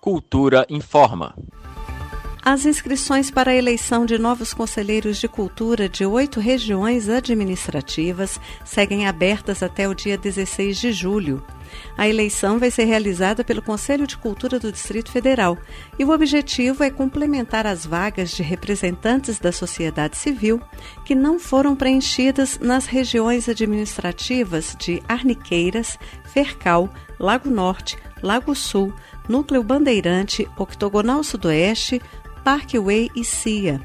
Cultura informa. As inscrições para a eleição de novos conselheiros de cultura de oito regiões administrativas seguem abertas até o dia 16 de julho. A eleição vai ser realizada pelo Conselho de Cultura do Distrito Federal e o objetivo é complementar as vagas de representantes da sociedade civil que não foram preenchidas nas regiões administrativas de Arniqueiras, Fercal, Lago Norte, Lago Sul, Núcleo Bandeirante, Octogonal Sudoeste, Parkway e CIA.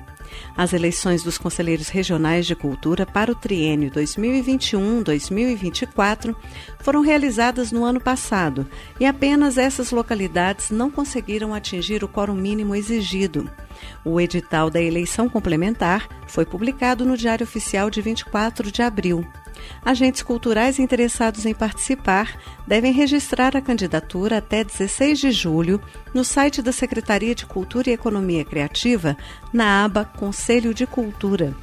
As eleições dos conselheiros regionais de cultura para o triênio 2021-2024 foram realizadas no ano passado e apenas essas localidades não conseguiram atingir o quórum mínimo exigido. O edital da eleição complementar foi publicado no Diário Oficial de 24 de abril. Agentes culturais interessados em participar devem registrar a candidatura até 16 de julho no site da Secretaria de Cultura e Economia Criativa, na aba Conselho de Cultura.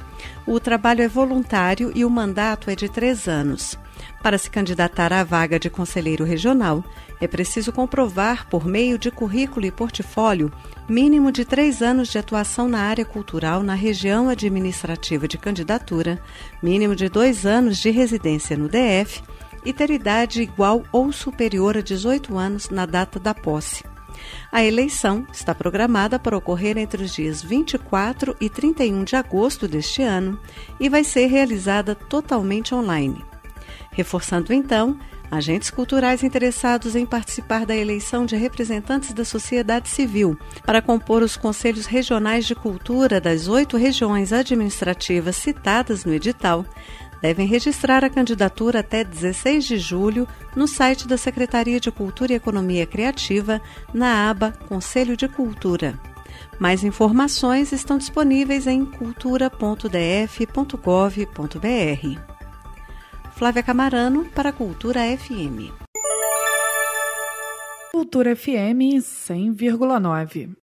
O trabalho é voluntário e o mandato é de três anos. Para se candidatar à vaga de conselheiro regional, é preciso comprovar, por meio de currículo e portfólio, mínimo de três anos de atuação na área cultural na região administrativa de candidatura, mínimo de dois anos de residência no DF e ter idade igual ou superior a 18 anos na data da posse. A eleição está programada para ocorrer entre os dias 24 e 31 de agosto deste ano e vai ser realizada totalmente online. Reforçando então, agentes culturais interessados em participar da eleição de representantes da sociedade civil para compor os conselhos regionais de cultura das oito regiões administrativas citadas no edital devem registrar a candidatura até 16 de julho no site da Secretaria de Cultura e Economia Criativa, na aba Conselho de Cultura. Mais informações estão disponíveis em cultura.df.gov.br. Flávia Camarano para Cultura FM. Cultura FM 100,9.